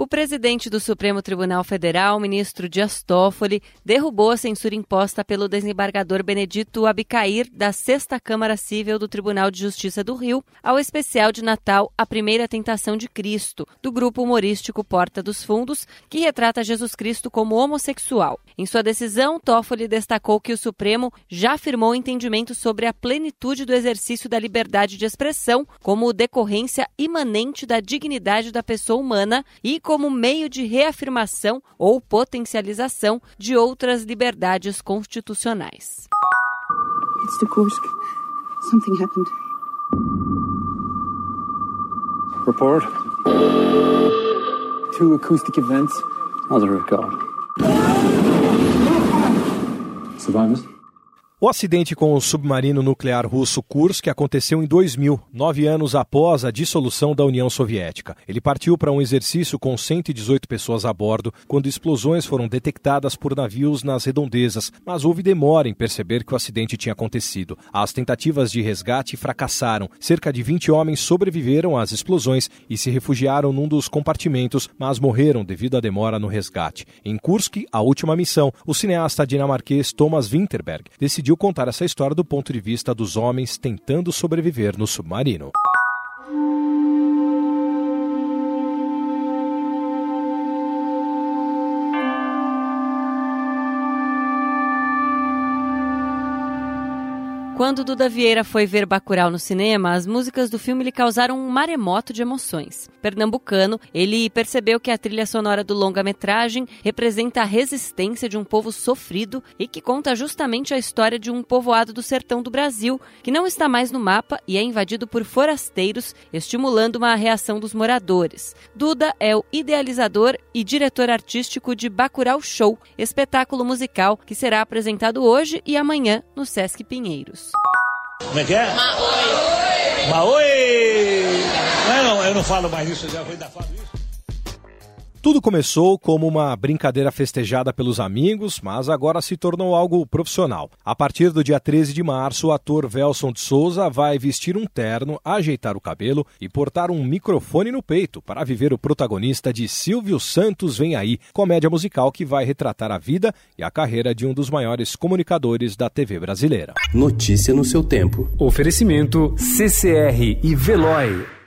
O presidente do Supremo Tribunal Federal, ministro Dias Toffoli, derrubou a censura imposta pelo desembargador Benedito Abicair da Sexta Câmara Civil do Tribunal de Justiça do Rio ao especial de Natal A Primeira Tentação de Cristo, do grupo humorístico Porta dos Fundos, que retrata Jesus Cristo como homossexual. Em sua decisão, Toffoli destacou que o Supremo já afirmou entendimento sobre a plenitude do exercício da liberdade de expressão como decorrência imanente da dignidade da pessoa humana e como meio de reafirmação ou potencialização de outras liberdades constitucionais. It's the Kursk. Something happened. Report. Two acoustic events. Mother of God. Survivors? O acidente com o submarino nuclear russo Kursk aconteceu em 2000, nove anos após a dissolução da União Soviética. Ele partiu para um exercício com 118 pessoas a bordo, quando explosões foram detectadas por navios nas redondezas, mas houve demora em perceber que o acidente tinha acontecido. As tentativas de resgate fracassaram. Cerca de 20 homens sobreviveram às explosões e se refugiaram num dos compartimentos, mas morreram devido à demora no resgate. Em Kursk, a última missão, o cineasta dinamarquês Thomas Winterberg decidiu decidiu contar essa história do ponto de vista dos homens tentando sobreviver no submarino. Quando Duda Vieira foi ver Bacurau no cinema, as músicas do filme lhe causaram um maremoto de emoções. Pernambucano, ele percebeu que a trilha sonora do longa-metragem representa a resistência de um povo sofrido e que conta justamente a história de um povoado do sertão do Brasil, que não está mais no mapa e é invadido por forasteiros, estimulando uma reação dos moradores. Duda é o idealizador e diretor artístico de Bacurau Show, espetáculo musical que será apresentado hoje e amanhã no Sesc Pinheiros. Como é que é? Maoi! Maoi! Não, não, eu não falo mais isso, eu já ainda falo isso. Tudo começou como uma brincadeira festejada pelos amigos, mas agora se tornou algo profissional. A partir do dia 13 de março, o ator Velson de Souza vai vestir um terno, ajeitar o cabelo e portar um microfone no peito para viver o protagonista de Silvio Santos Vem Aí, comédia musical que vai retratar a vida e a carreira de um dos maiores comunicadores da TV brasileira. Notícia no seu tempo. Oferecimento CCR e Veloy.